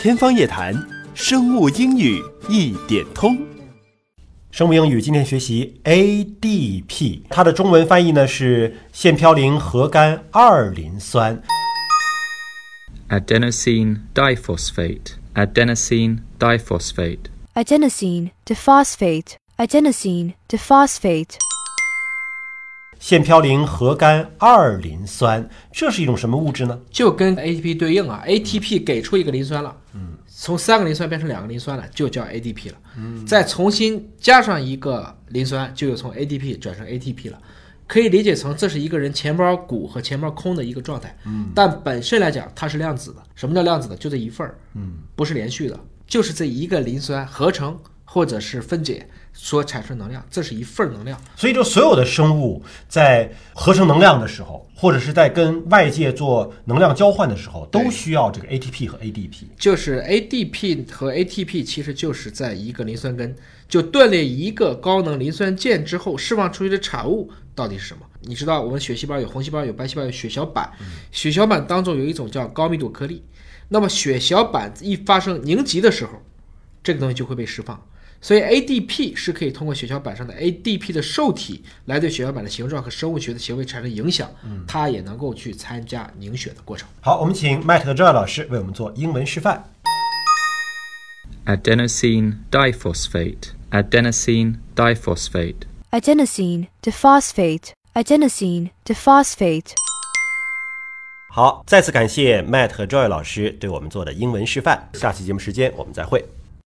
天方夜谭，生物英语一点通。生物英语今天学习 ADP，它的中文翻译呢是腺嘌呤核苷二磷酸。adenosine diphosphate, adenosine diphosphate. adenosine diphosphate, adenosine diphosphate, 腺嘌呤核苷二磷酸，这是一种什么物质呢？就跟 ATP 对应啊，ATP 给出一个磷酸了，嗯，从三个磷酸变成两个磷酸了，就叫 ADP 了，嗯，再重新加上一个磷酸，就又从 ADP 转成 ATP 了。可以理解成这是一个人钱包鼓和钱包空的一个状态，嗯，但本身来讲它是量子的。什么叫量子的？就这一份儿，嗯，不是连续的，就是这一个磷酸合成或者是分解所产生能量，这是一份能量。所以，就所有的生物在合成能量的时候，或者是在跟外界做能量交换的时候，都需要这个 ATP 和 ADP。就是 ADP 和 ATP 其实就是在一个磷酸根就断裂一个高能磷酸键之后释放出去的产物到底是什么？你知道我们血细胞有红细胞有白细胞有血小板，血小板当中有一种叫高密度颗粒，那么血小板一发生凝集的时候，这个东西就会被释放。所以 ADP 是可以通过血小板上的 ADP 的受体来对血小板的形状和生物学的行为产生影响，它也能够去参加凝血的过程。好，我们请 Matt 和 Joy 老师为我们做英文示范。adenosine diphosphate, adenosine diphosphate. adenosine diphosphate, adenosine diphosphate. 好，再次感谢 Matt 和 Joy 老师对我们做的英文示范。下期节目时间我们再会。